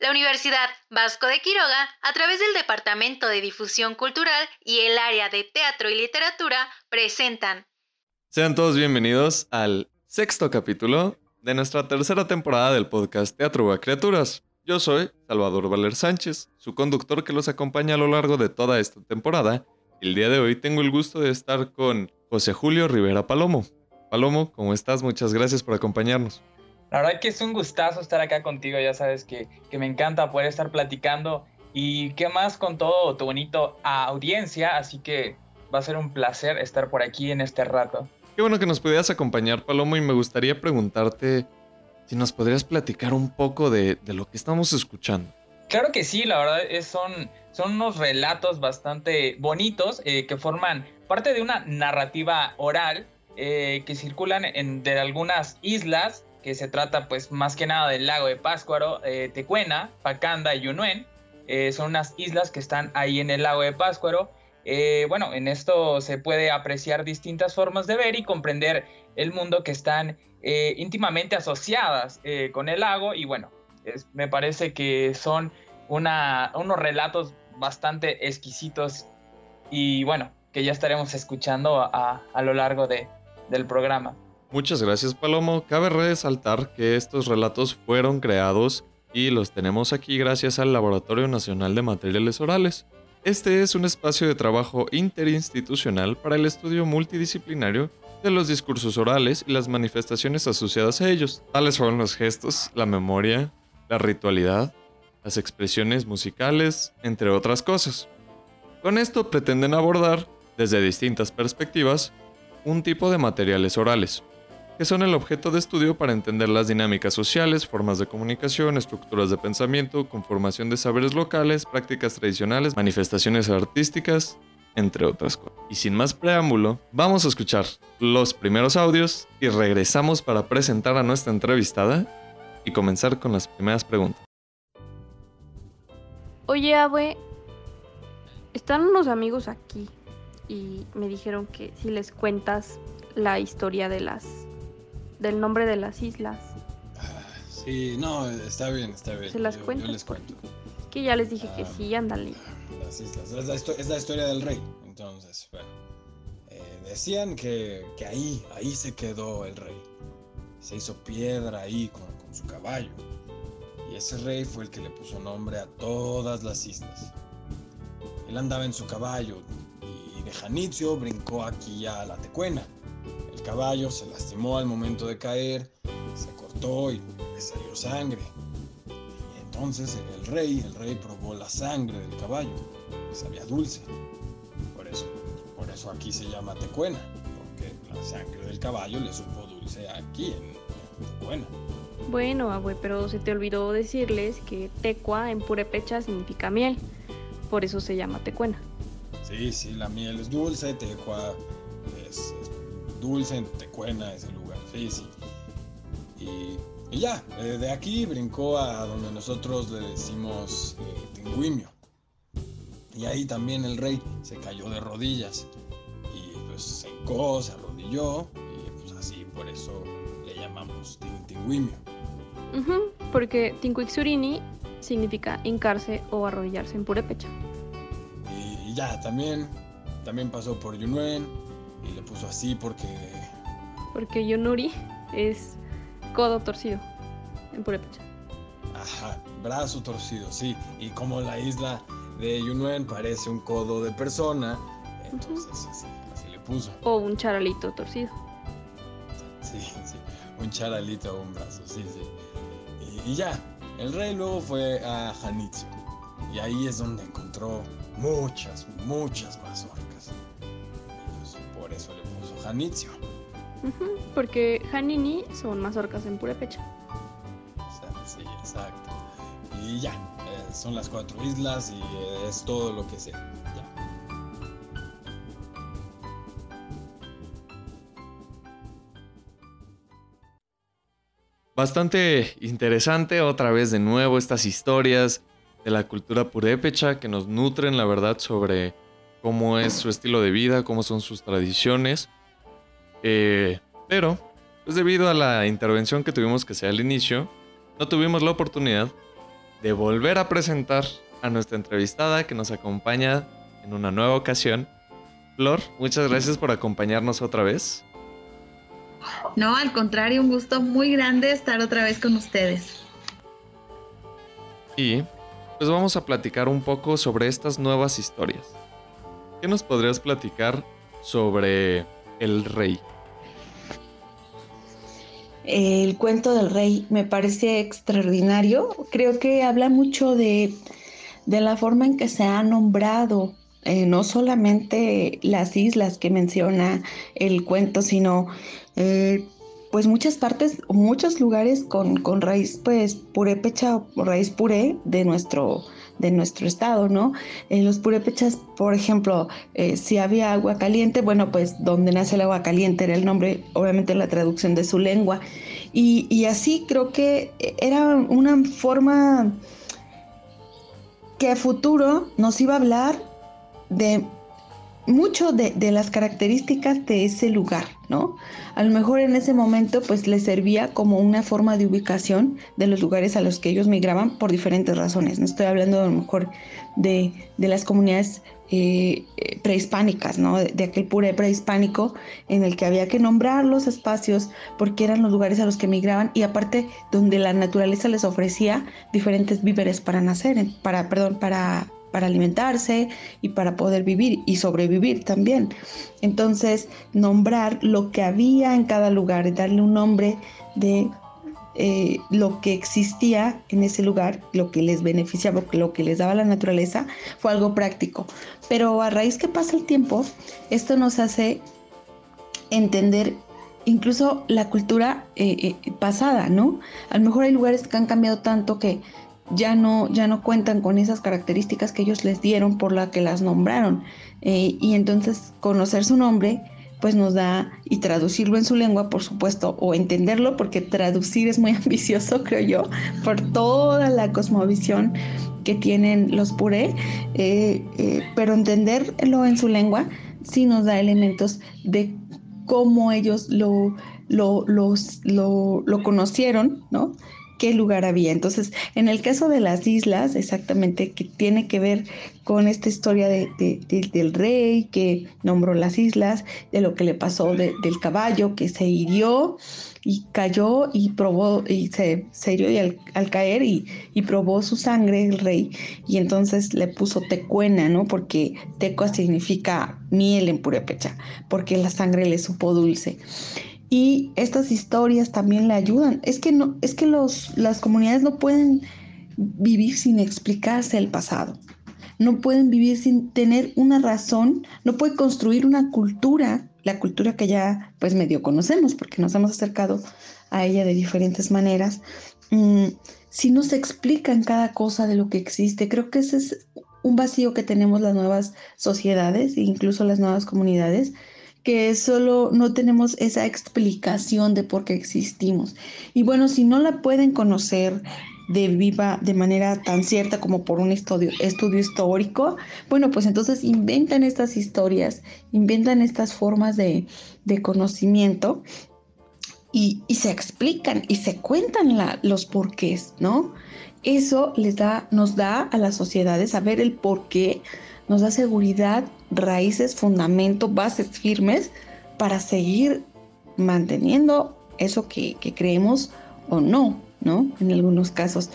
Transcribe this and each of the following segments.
La Universidad Vasco de Quiroga, a través del Departamento de Difusión Cultural y el área de Teatro y Literatura, presentan. Sean todos bienvenidos al sexto capítulo de nuestra tercera temporada del podcast Teatro a Criaturas. Yo soy Salvador Valer Sánchez, su conductor que los acompaña a lo largo de toda esta temporada. El día de hoy tengo el gusto de estar con José Julio Rivera Palomo. Palomo, ¿cómo estás? Muchas gracias por acompañarnos. La verdad que es un gustazo estar acá contigo, ya sabes que, me encanta poder estar platicando y qué más con todo tu bonito audiencia, así que va a ser un placer estar por aquí en este rato. Qué bueno que nos pudieras acompañar, Palomo, y me gustaría preguntarte si nos podrías platicar un poco de, lo que estamos escuchando. Claro que sí, la verdad es, son, son unos relatos bastante bonitos eh, que forman parte de una narrativa oral eh, que circulan en, de algunas islas que se trata pues más que nada del lago de Páscuaro, eh, Tecuena, Pacanda y Yunuen. Eh, son unas islas que están ahí en el lago de Páscuaro. Eh, bueno, en esto se puede apreciar distintas formas de ver y comprender el mundo que están íntimamente asociadas con el lago y bueno, me parece que son una, unos relatos bastante exquisitos y bueno, que ya estaremos escuchando a, a lo largo de, del programa. Muchas gracias Palomo. Cabe resaltar que estos relatos fueron creados y los tenemos aquí gracias al Laboratorio Nacional de Materiales Orales. Este es un espacio de trabajo interinstitucional para el estudio multidisciplinario de los discursos orales y las manifestaciones asociadas a ellos. Tales son los gestos, la memoria, la ritualidad, las expresiones musicales, entre otras cosas. Con esto pretenden abordar, desde distintas perspectivas, un tipo de materiales orales, que son el objeto de estudio para entender las dinámicas sociales, formas de comunicación, estructuras de pensamiento, conformación de saberes locales, prácticas tradicionales, manifestaciones artísticas, entre otras cosas. Y sin más preámbulo, vamos a escuchar los primeros audios y regresamos para presentar a nuestra entrevistada y comenzar con las primeras preguntas. Oye, Abue, están unos amigos aquí y me dijeron que si les cuentas la historia de las del nombre de las islas. Ah, sí, no, está bien, está bien. ¿Se las cuento? Yo les cuento. Es que ya les dije que ah, sí, ándale. Las islas, es la, historia del rey. Entonces, bueno, eh, decían que, que, ahí, ahí se quedó el rey. Se hizo piedra ahí con, con su caballo. Y ese rey fue el que le puso nombre a todas las islas. Él andaba en su caballo y de Janitzio brincó aquí a la Tecuena caballo se lastimó al momento de caer, se cortó y le salió sangre. Y entonces el rey, el rey probó la sangre del caballo, sabía dulce. Por eso, por eso aquí se llama tecuena, porque la sangre del caballo le supo dulce aquí en Tecuena. Bueno, abue, pero se te olvidó decirles que tecua en purepecha significa miel, por eso se llama tecuena. Sí, sí, la miel es dulce, tecua dulce en Tecuena, ese lugar, sí, sí. Y, ya, eh, de aquí brincó a donde nosotros le decimos eh, Y ahí también el rey se cayó de rodillas y pues se hincó, se arrodilló y pues así por eso le llamamos Tinguimio. porque Tincuixurini significa hincarse o arrodillarse en purépecha. Y, y ya, también, también pasó por Yunuen, y le puso así porque... Porque Yonuri es codo torcido en Purepecha. Ajá, brazo torcido, sí. Y como la isla de Yunuen parece un codo de persona, entonces así, le puso. O un charalito torcido. Sí, sí, un charalito o un brazo, sí, sí. Y, ya, el rey luego fue a Hanitsu. Y ahí es donde encontró muchas, muchas más Janitzio. porque Hanini son mazorcas en Purepecha. Sí, exacto. Y ya, eh, son las cuatro islas y eh, es todo lo que sé. Ya. Bastante interesante otra vez de nuevo estas historias de la cultura purépecha que nos nutren la verdad sobre cómo es su estilo de vida, cómo son sus tradiciones. Eh, pero, pues debido a la intervención que tuvimos que hacer al inicio, no tuvimos la oportunidad de volver a presentar a nuestra entrevistada que nos acompaña en una nueva ocasión. Flor, muchas gracias por acompañarnos otra vez. No, al contrario, un gusto muy grande estar otra vez con ustedes. Y pues vamos a platicar un poco sobre estas nuevas historias. ¿Qué nos podrías platicar sobre el rey? El cuento del rey me parece extraordinario. Creo que habla mucho de, la forma en que se ha nombrado eh, no solamente las islas que menciona el cuento, sino eh, pues muchas partes, muchos lugares con, con raíz pues purépecha o raíz puré de nuestro, de nuestro estado, ¿no? En los purépechas, por ejemplo, eh, si había agua caliente, bueno, pues donde nace el agua caliente era el nombre, obviamente la traducción de su lengua. Y, y así creo que era una forma que a futuro nos iba a hablar de mucho de, las características de ese lugar, ¿no? A lo mejor en ese momento pues les servía como una forma de ubicación de los lugares a los que ellos migraban por diferentes razones. No estoy hablando a lo mejor de, las comunidades eh, prehispánicas, ¿no? De, aquel puré prehispánico en el que había que nombrar los espacios porque eran los lugares a los que migraban y aparte donde la naturaleza les ofrecía diferentes víveres para nacer, para, perdón, para para alimentarse y para poder vivir y sobrevivir también. Entonces, nombrar lo que había en cada lugar darle un nombre de eh, lo que existía en ese lugar, lo que les beneficiaba, lo que les daba la naturaleza, fue algo práctico. Pero a raíz que pasa el tiempo, esto nos hace entender incluso la cultura eh, eh, pasada, ¿no? A lo mejor hay lugares que han cambiado tanto que ya no, ya no cuentan con esas características que ellos les dieron por la que las nombraron. Eh, y entonces conocer su nombre pues nos da y traducirlo en su lengua, por supuesto, o entenderlo, porque traducir es muy ambicioso, creo yo, por toda la cosmovisión que tienen los puré, eh, eh, pero entenderlo en su lengua sí nos da elementos de cómo ellos lo, lo, lo, lo conocieron, ¿no? Qué lugar había. Entonces, en el caso de las islas, exactamente, que tiene que ver con esta historia de, del rey que nombró las islas, de lo que le pasó del caballo que se hirió y cayó y probó, y se, hirió y al, caer y, y, probó su sangre el rey, y entonces le puso tecuena, ¿no? Porque tecua significa miel en purépecha, porque la sangre le supo dulce y estas historias también le ayudan. Es que no, es que los, las comunidades no pueden vivir sin explicarse el pasado. No pueden vivir sin tener una razón, no puede construir una cultura, la cultura que ya pues medio conocemos porque nos hemos acercado a ella de diferentes maneras. Mm, si no se explican cada cosa de lo que existe, creo que ese es un vacío que tenemos las nuevas sociedades e incluso las nuevas comunidades, que solo no tenemos esa explicación de por qué existimos. Y bueno, si no la pueden conocer de viva de manera tan cierta como por un estudio, histórico, bueno, pues entonces inventan estas historias, inventan estas formas de, conocimiento y, se explican y se cuentan los porqués, ¿no? Eso les da, nos da a las sociedades saber el porqué nos da seguridad, raíces, fundamento, bases firmes para seguir manteniendo eso que, creemos o no, ¿no? En algunos casos.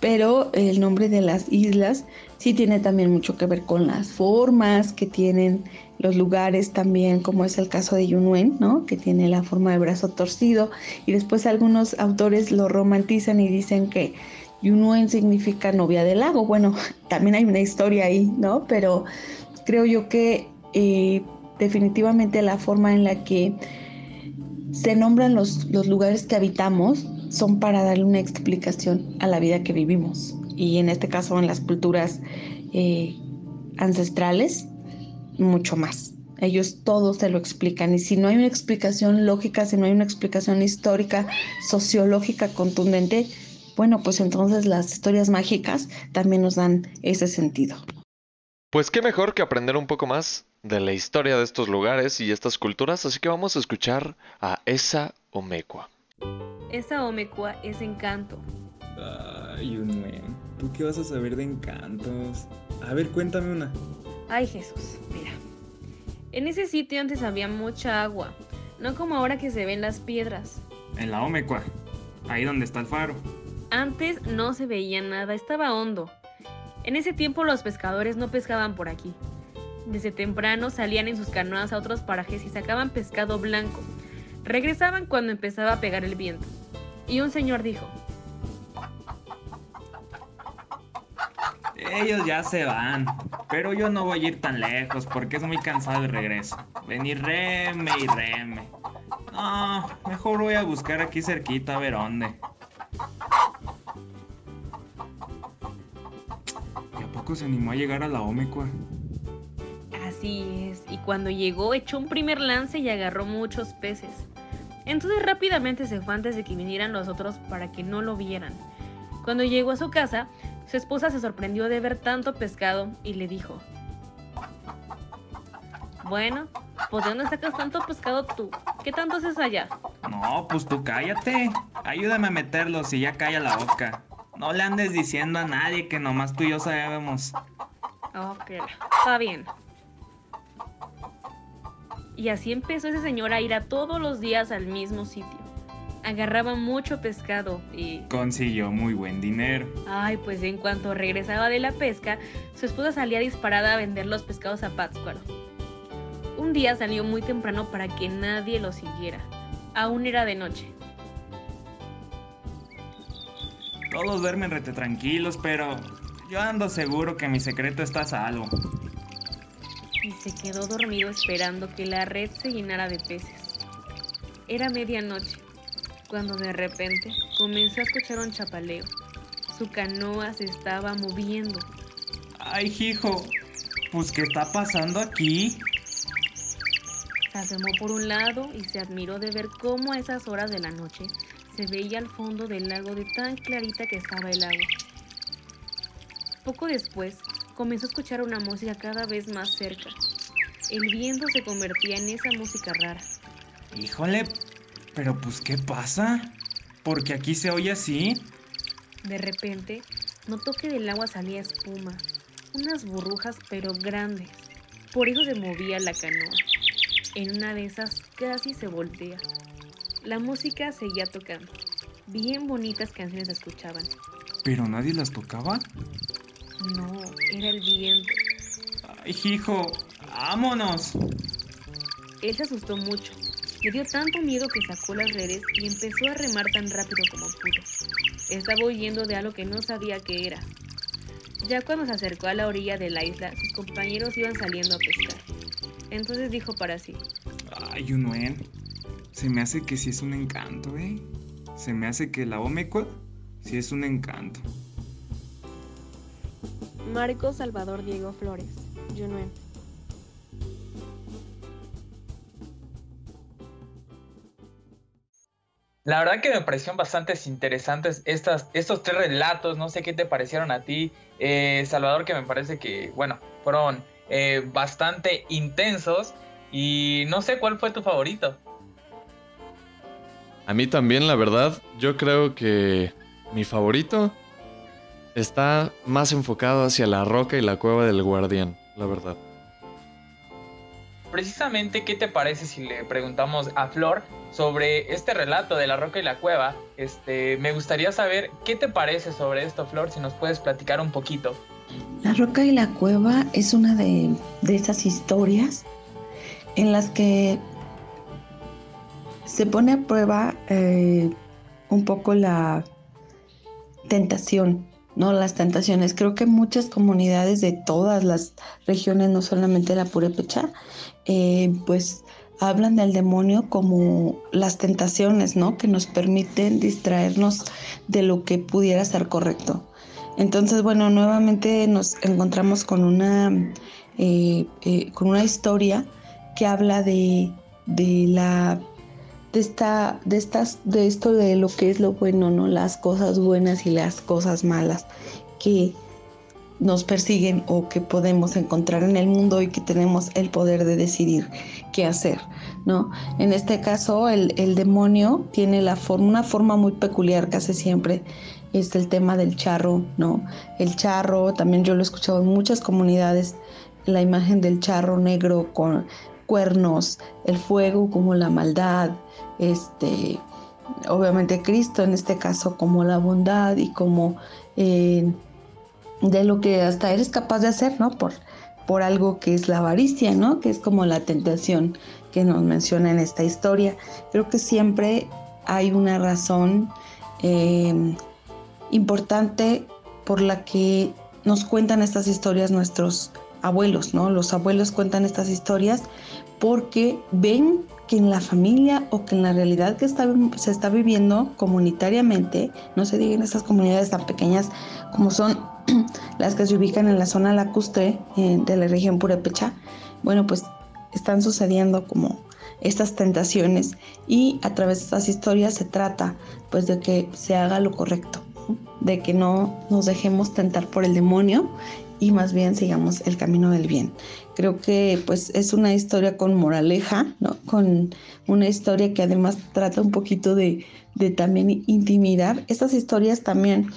Pero el nombre de las islas sí tiene también mucho que ver con las formas que tienen los lugares también, como es el caso de Yunuen, ¿no? Que tiene la forma de brazo torcido. Y después algunos autores lo romantizan y dicen que Yunuen significa novia del lago. Bueno, también hay una historia ahí, ¿no? Pero creo yo que eh, definitivamente la forma en la que se nombran los, lugares que habitamos son para darle una explicación a la vida que vivimos. Y en este caso en las culturas eh, ancestrales, mucho más. Ellos todos se lo explican y si no hay una explicación lógica, si no hay una explicación histórica, sociológica contundente, bueno, pues entonces las historias mágicas también nos dan ese sentido. Pues qué mejor que aprender un poco más de la historia de estos lugares y estas culturas, así que vamos a escuchar a Esa Omecua. Esa Omecua es encanto. Ay, un ¿tú qué vas a saber de encantos? A ver, cuéntame una. Ay, Jesús, mira. En ese sitio antes había mucha agua, no como ahora que se ven las piedras. En la Omecua, ahí donde está el faro. Antes no se veía nada, estaba hondo. En ese tiempo los pescadores no pescaban por aquí. Desde temprano salían en sus canoas a otros parajes y sacaban pescado blanco. Regresaban cuando empezaba a pegar el viento. Y un señor dijo, Ellos ya se van, pero yo no voy a ir tan lejos porque es muy cansado el regreso. Venir reme y reme. No, mejor voy a buscar aquí cerquita a ver dónde. ¿Y a poco se animó a llegar a la Omecua? Así es, y cuando llegó echó un primer lance y agarró muchos peces. Entonces rápidamente se fue antes de que vinieran los otros para que no lo vieran. Cuando llegó a su casa, su esposa se sorprendió de ver tanto pescado y le dijo, bueno, pues ¿de dónde sacas tanto pescado tú? ¿Qué tanto haces allá? No, pues tú cállate. Ayúdame a meterlos y ya calla la boca. No le andes diciendo a nadie que nomás tú y yo sabemos. Ok, está bien. Y así empezó ese señor a ir a todos los días al mismo sitio agarraba mucho pescado y... Consiguió muy buen dinero. Ay, pues en cuanto regresaba de la pesca, su esposa salía disparada a vender los pescados a Pátzcuaro. Un día salió muy temprano para que nadie lo siguiera. Aún era de noche. Todos duermen rete tranquilos, pero yo ando seguro que mi secreto está a salvo. Y se quedó dormido esperando que la red se llenara de peces. Era medianoche cuando de repente comenzó a escuchar un chapaleo. Su canoa se estaba moviendo. Ay, hijo, pues ¿qué está pasando aquí? Se asomó por un lado y se admiró de ver cómo a esas horas de la noche se veía al fondo del lago de tan clarita que estaba el agua. Poco después comenzó a escuchar una música cada vez más cerca. El viento se convertía en esa música rara. Híjole, pero pues, ¿qué pasa? Porque aquí se oye así. De repente, notó que del agua salía espuma, unas burbujas pero grandes. Por eso se movía la canoa. En una de esas casi se voltea. La música seguía tocando. Bien bonitas canciones escuchaban. ¿Pero nadie las tocaba? No, era el viento. Ay, hijo, vámonos. Él se asustó mucho le dio tanto miedo que sacó las redes y empezó a remar tan rápido como pudo. Estaba huyendo de algo que no sabía qué era. Ya cuando se acercó a la orilla de la isla, sus compañeros iban saliendo a pescar. Entonces dijo para sí. Ay, Unuen, se me hace que sí es un encanto, ¿eh? Se me hace que la Omecua sí es un encanto. Marco Salvador Diego Flores, Junuen. La verdad que me parecieron bastante interesantes estas, estos tres relatos. No sé qué te parecieron a ti, eh, Salvador, que me parece que, bueno, fueron eh, bastante intensos. Y no sé cuál fue tu favorito. A mí también, la verdad, yo creo que mi favorito está más enfocado hacia la roca y la cueva del guardián, la verdad. Precisamente, ¿qué te parece si le preguntamos a Flor sobre este relato de la roca y la cueva. Este, me gustaría saber qué te parece sobre esto, Flor, si nos puedes platicar un poquito. La roca y la cueva es una de, esas historias en las que se pone a prueba eh, un poco la tentación, ¿no? Las tentaciones. Creo que muchas comunidades de todas las regiones, no solamente la Purépecha, eh, pues hablan del demonio como las tentaciones, ¿no? Que nos permiten distraernos de lo que pudiera ser correcto. Entonces, bueno, nuevamente nos encontramos con una, eh, eh, con una historia que habla de, de la de esta, de estas, de esto de lo que es lo bueno, ¿no? Las cosas buenas y las cosas malas que nos persiguen o que podemos encontrar en el mundo y que tenemos el poder de decidir qué hacer, ¿no? En este caso, el, demonio tiene la forma, una forma muy peculiar casi siempre es el tema del charro, ¿no? El charro, también yo lo he escuchado en muchas comunidades, la imagen del charro negro con cuernos, el fuego como la maldad, este, obviamente Cristo en este caso como la bondad y como eh, de lo que hasta eres capaz de hacer, ¿no? Por, por algo que es la avaricia, ¿no? Que es como la tentación que nos menciona en esta historia. Creo que siempre hay una razón eh, importante por la que nos cuentan estas historias nuestros abuelos, ¿no? Los abuelos cuentan estas historias porque ven que en la familia o que en la realidad que se está viviendo comunitariamente, no se diga en estas comunidades tan pequeñas como son las que se ubican en la zona lacustre eh, de la región Purepecha, bueno, pues están sucediendo como estas tentaciones y a través de estas historias se trata pues de que se haga lo correcto, de que no nos dejemos tentar por el demonio y más bien sigamos el camino del bien. Creo que pues es una historia con moraleja, ¿no? Con una historia que además trata un poquito de, de también intimidar. Estas historias también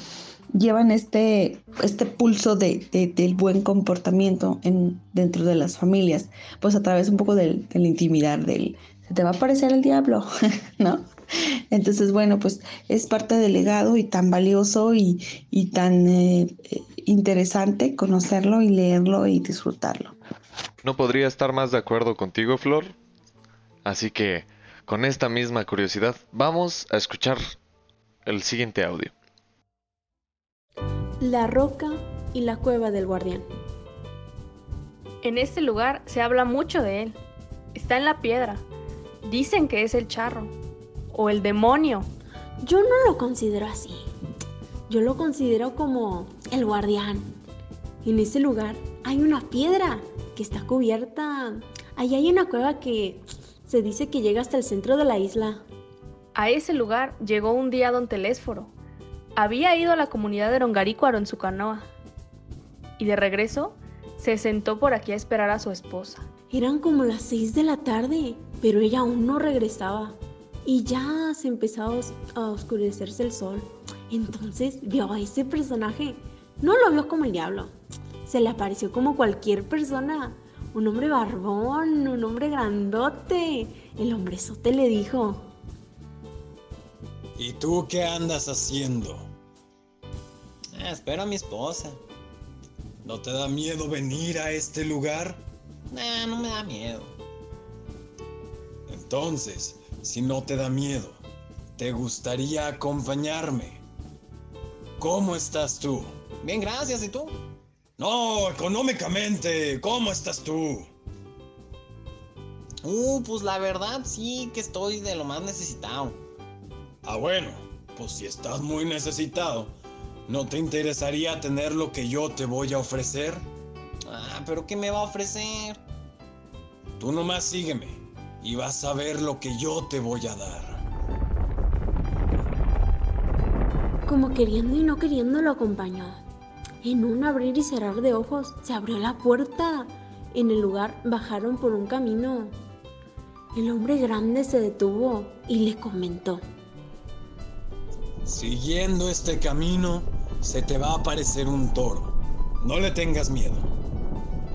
llevan este, este pulso de, del buen comportamiento en, dentro de las familias, pues a través un poco del, del intimidar, del se te va a aparecer el diablo, ¿no? Entonces, bueno, pues es parte del legado y tan valioso y, y tan eh, interesante conocerlo y leerlo y disfrutarlo. No podría estar más de acuerdo contigo, Flor. Así que, con esta misma curiosidad, vamos a escuchar el siguiente audio. La roca y la cueva del guardián. En este lugar se habla mucho de él. Está en la piedra. Dicen que es el charro. O el demonio. Yo no lo considero así. Yo lo considero como el guardián. En ese lugar hay una piedra que está cubierta. Ahí hay una cueva que se dice que llega hasta el centro de la isla. A ese lugar llegó un día don Telésforo. Había ido a la comunidad de Rongarícuaro en su canoa. Y de regreso, se sentó por aquí a esperar a su esposa. Eran como las seis de la tarde, pero ella aún no regresaba. Y ya se empezaba a oscurecerse el sol. Entonces vio a ese personaje. No lo vio como el diablo. Se le apareció como cualquier persona. Un hombre barbón, un hombre grandote. El hombrezote le dijo. ¿Y tú qué andas haciendo? Ah, espero a mi esposa. ¿No te da miedo venir a este lugar? Nah, no me da miedo. Entonces, si no te da miedo, ¿te gustaría acompañarme? ¿Cómo estás tú? Bien, gracias. ¿Y tú? No, económicamente, ¿cómo estás tú? Uh, pues la verdad sí que estoy de lo más necesitado. Ah, bueno, pues si estás muy necesitado, ¿no te interesaría tener lo que yo te voy a ofrecer? Ah, pero ¿qué me va a ofrecer? Tú nomás sígueme y vas a ver lo que yo te voy a dar. Como queriendo y no queriendo lo acompañó. En un abrir y cerrar de ojos se abrió la puerta. En el lugar bajaron por un camino. El hombre grande se detuvo y le comentó. Siguiendo este camino, se te va a aparecer un toro. No le tengas miedo.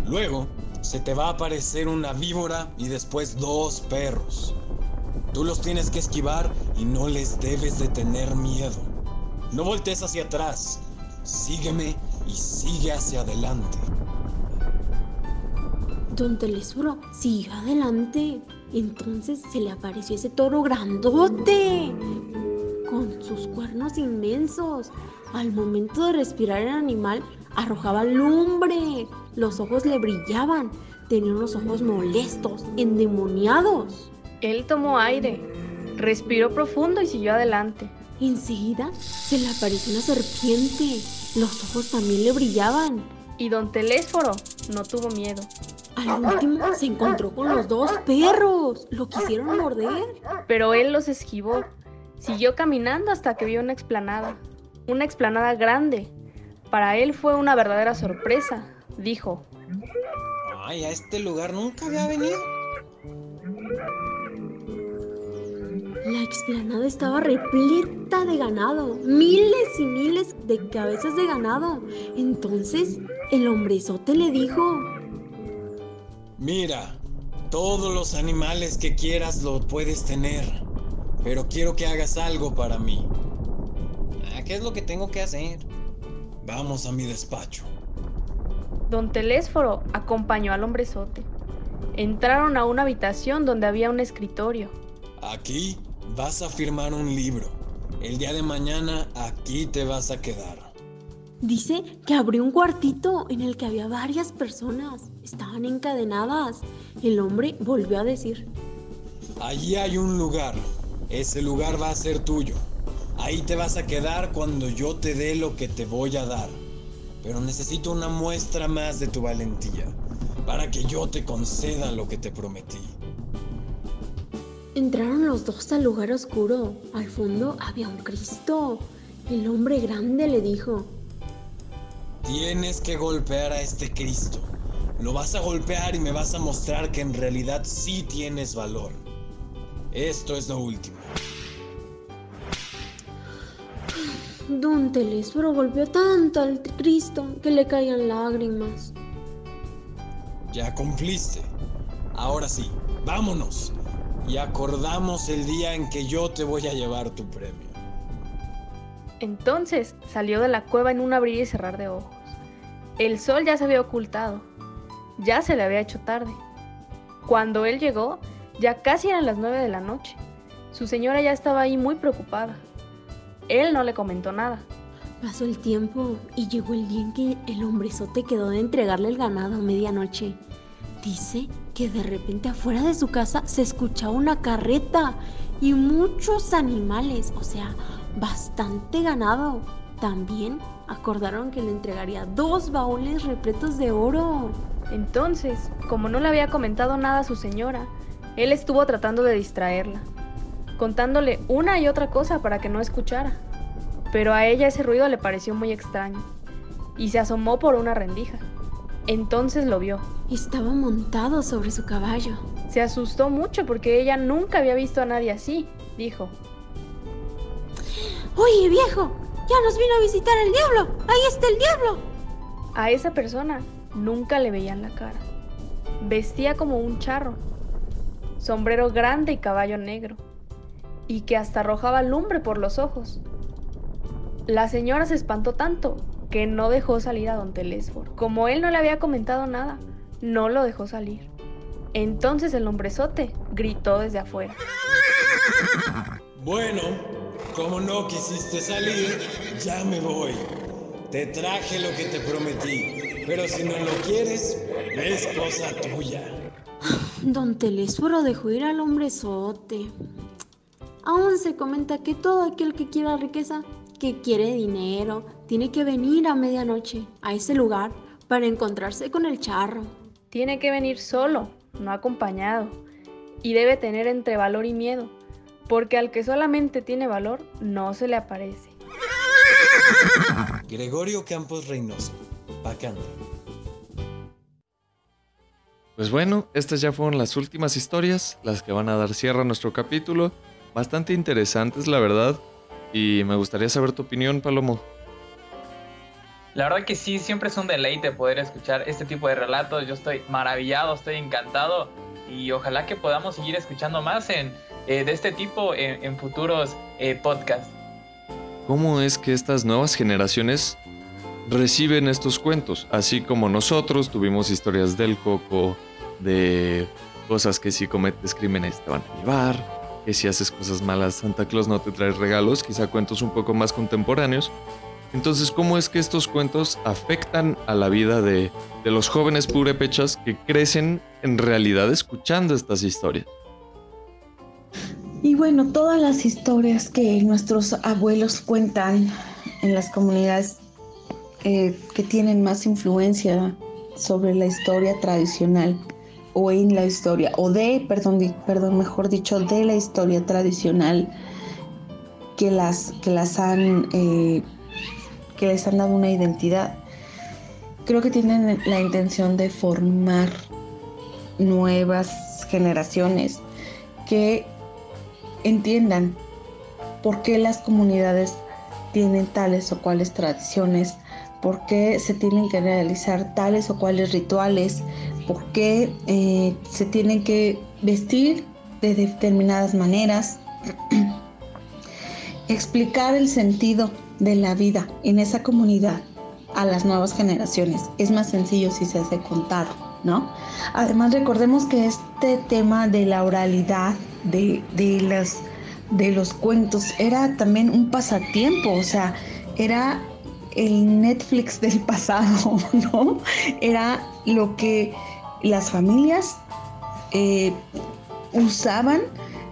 Luego, se te va a aparecer una víbora y después dos perros. Tú los tienes que esquivar y no les debes de tener miedo. No voltees hacia atrás. Sígueme y sigue hacia adelante. Don Telesforo siguió adelante. Entonces se le apareció ese toro grandote, con sus cuernos inmensos. Al momento de respirar el animal, arrojaba lumbre. Los ojos le brillaban. Tenía unos ojos molestos, endemoniados. Él tomó aire, respiró profundo y siguió adelante. Enseguida se le apareció una serpiente. Los ojos también le brillaban. Y don Telésforo no tuvo miedo. Al último se encontró con los dos perros. Lo quisieron morder. Pero él los esquivó. Siguió caminando hasta que vio una explanada. Una explanada grande. Para él fue una verdadera sorpresa. Dijo. Ay, a este lugar nunca había venido. La explanada estaba repleta de ganado, miles y miles de cabezas de ganado. Entonces el hombrezote le dijo, Mira, todos los animales que quieras lo puedes tener, pero quiero que hagas algo para mí. Ah, ¿Qué es lo que tengo que hacer? Vamos a mi despacho. Don Telésforo acompañó al hombrezote. Entraron a una habitación donde había un escritorio. Aquí vas a firmar un libro. El día de mañana aquí te vas a quedar. Dice que abrió un cuartito en el que había varias personas. Estaban encadenadas. El hombre volvió a decir, Allí hay un lugar. Ese lugar va a ser tuyo. Ahí te vas a quedar cuando yo te dé lo que te voy a dar. Pero necesito una muestra más de tu valentía para que yo te conceda lo que te prometí. Entraron los dos al lugar oscuro. Al fondo había un Cristo. El hombre grande le dijo, Tienes que golpear a este Cristo. Lo vas a golpear y me vas a mostrar que en realidad sí tienes valor. Esto es lo último. Don Telésforo golpeó tanto al Cristo que le caían lágrimas. Ya cumpliste. Ahora sí, vámonos. Y acordamos el día en que yo te voy a llevar tu premio. Entonces salió de la cueva en un abrir y cerrar de ojos. El sol ya se había ocultado. Ya se le había hecho tarde. Cuando él llegó, ya casi eran las nueve de la noche. Su señora ya estaba ahí muy preocupada. Él no le comentó nada. Pasó el tiempo y llegó el día en que el hombrezote quedó de entregarle el ganado a medianoche. Dice que de repente afuera de su casa se escuchaba una carreta y muchos animales, o sea, bastante ganado. También acordaron que le entregaría dos baúles repletos de oro. Entonces, como no le había comentado nada a su señora, él estuvo tratando de distraerla, contándole una y otra cosa para que no escuchara. Pero a ella ese ruido le pareció muy extraño y se asomó por una rendija. Entonces lo vio. Estaba montado sobre su caballo. Se asustó mucho porque ella nunca había visto a nadie así, dijo. Oye, viejo, ya nos vino a visitar el diablo. Ahí está el diablo. A esa persona nunca le veían la cara. Vestía como un charro, sombrero grande y caballo negro, y que hasta arrojaba lumbre por los ojos. La señora se espantó tanto que no dejó salir a don Telésforo. Como él no le había comentado nada, no lo dejó salir. Entonces el hombrezote gritó desde afuera. Bueno, como no quisiste salir, ya me voy. Te traje lo que te prometí, pero si no lo quieres, es cosa tuya. Don Telésforo dejó ir al hombrezote. Aún se comenta que todo aquel que quiera riqueza, que quiere dinero, tiene que venir a medianoche a ese lugar para encontrarse con el charro. Tiene que venir solo, no acompañado, y debe tener entre valor y miedo, porque al que solamente tiene valor no se le aparece. Gregorio Campos Reynoso, Pacanda. Pues bueno, estas ya fueron las últimas historias, las que van a dar cierre a nuestro capítulo. Bastante interesantes, la verdad. Y me gustaría saber tu opinión, Palomo. La verdad que sí, siempre es un deleite poder escuchar este tipo de relatos. Yo estoy maravillado, estoy encantado y ojalá que podamos seguir escuchando más en, eh, de este tipo en, en futuros eh, podcasts. ¿Cómo es que estas nuevas generaciones reciben estos cuentos? Así como nosotros tuvimos historias del coco, de cosas que si cometes crímenes te van a llevar, que si haces cosas malas Santa Claus no te trae regalos, quizá cuentos un poco más contemporáneos. Entonces, ¿cómo es que estos cuentos afectan a la vida de, los jóvenes purépechas que crecen en realidad escuchando estas historias? Y bueno, todas las historias que nuestros abuelos cuentan en las comunidades eh, que tienen más influencia sobre la historia tradicional o en la historia, o de, perdón, perdón, mejor dicho, de la historia tradicional que las, que las han, eh, que les han dado una identidad. Creo que tienen la intención de formar nuevas generaciones que entiendan por qué las comunidades tienen tales o cuales tradiciones, por qué se tienen que realizar tales o cuales rituales, por qué eh, se tienen que vestir de determinadas maneras, explicar el sentido de la vida en esa comunidad a las nuevas generaciones. Es más sencillo si se hace contado, ¿no? Además recordemos que este tema de la oralidad, de, de, las, de los cuentos, era también un pasatiempo, o sea, era el Netflix del pasado, ¿no? Era lo que las familias eh, usaban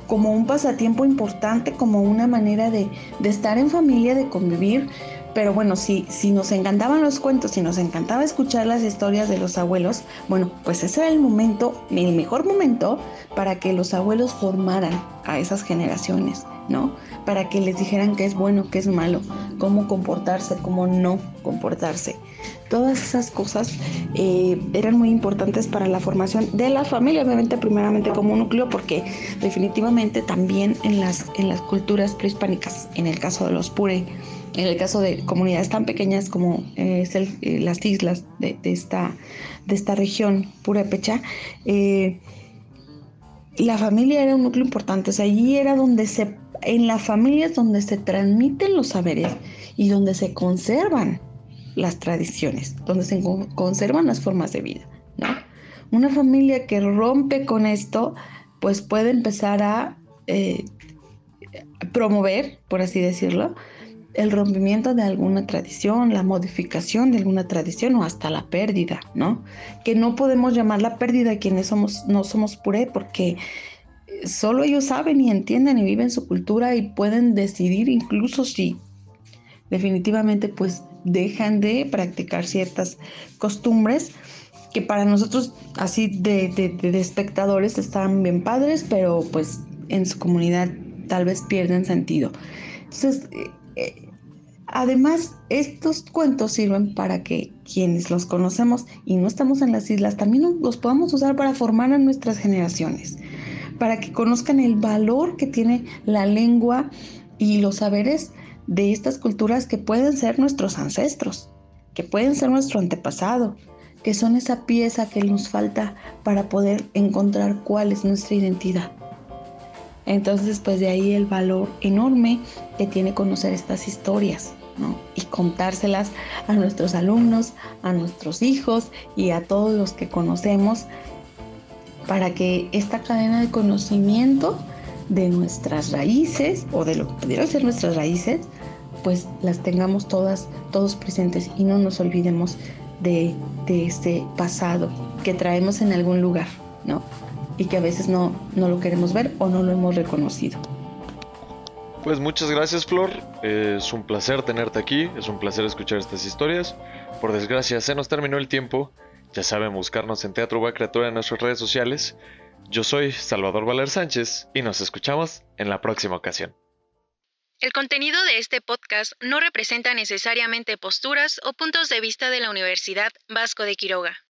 como un pasatiempo importante, como una manera de, de, estar en familia, de convivir. Pero bueno, si, si nos encantaban los cuentos, si nos encantaba escuchar las historias de los abuelos, bueno, pues ese era el momento, el mejor momento para que los abuelos formaran a esas generaciones, ¿no? Para que les dijeran qué es bueno, qué es malo, cómo comportarse, cómo no comportarse. Todas esas cosas eh, eran muy importantes para la formación de la familia, obviamente primeramente como núcleo, porque definitivamente también en las, en las culturas prehispánicas, en el caso de los pure, en el caso de comunidades tan pequeñas como eh, es eh, las islas de, esta, de esta región purépecha, eh, la familia era un núcleo importante, o sea, allí era donde se, en la familia es donde se transmiten los saberes y donde se conservan las tradiciones, donde se conservan las formas de vida, ¿no? Una familia que rompe con esto, pues puede empezar a promover, por así decirlo, el rompimiento de alguna tradición, la modificación de alguna tradición o hasta la pérdida, ¿no? Que no podemos llamar la pérdida quienes somos, no somos puré porque solo ellos saben y entienden y viven su cultura y pueden decidir incluso si definitivamente pues dejan de practicar ciertas costumbres que para nosotros así de, de, espectadores están bien padres, pero pues en su comunidad tal vez pierden sentido. Entonces, eh, además, estos cuentos sirven para que quienes los conocemos y no estamos en las islas, también los podamos usar para formar a nuestras generaciones, para que conozcan el valor que tiene la lengua y los saberes de estas culturas que pueden ser nuestros ancestros, que pueden ser nuestro antepasado, que son esa pieza que nos falta para poder encontrar cuál es nuestra identidad. Entonces, pues de ahí el valor enorme que tiene conocer estas historias, Y contárselas a nuestros alumnos, a nuestros hijos y a todos los que conocemos para que esta cadena de conocimiento de nuestras raíces o de lo que pudieran ser nuestras raíces, pues las tengamos todas, todos presentes y no nos olvidemos de, de este pasado que traemos en algún lugar, ¿no? y que a veces no, no lo queremos ver o no lo hemos reconocido. Pues muchas gracias Flor, es un placer tenerte aquí, es un placer escuchar estas historias. Por desgracia se nos terminó el tiempo, ya saben buscarnos en Teatro Va Criatura en nuestras redes sociales. Yo soy Salvador Valer Sánchez y nos escuchamos en la próxima ocasión. El contenido de este podcast no representa necesariamente posturas o puntos de vista de la Universidad Vasco de Quiroga.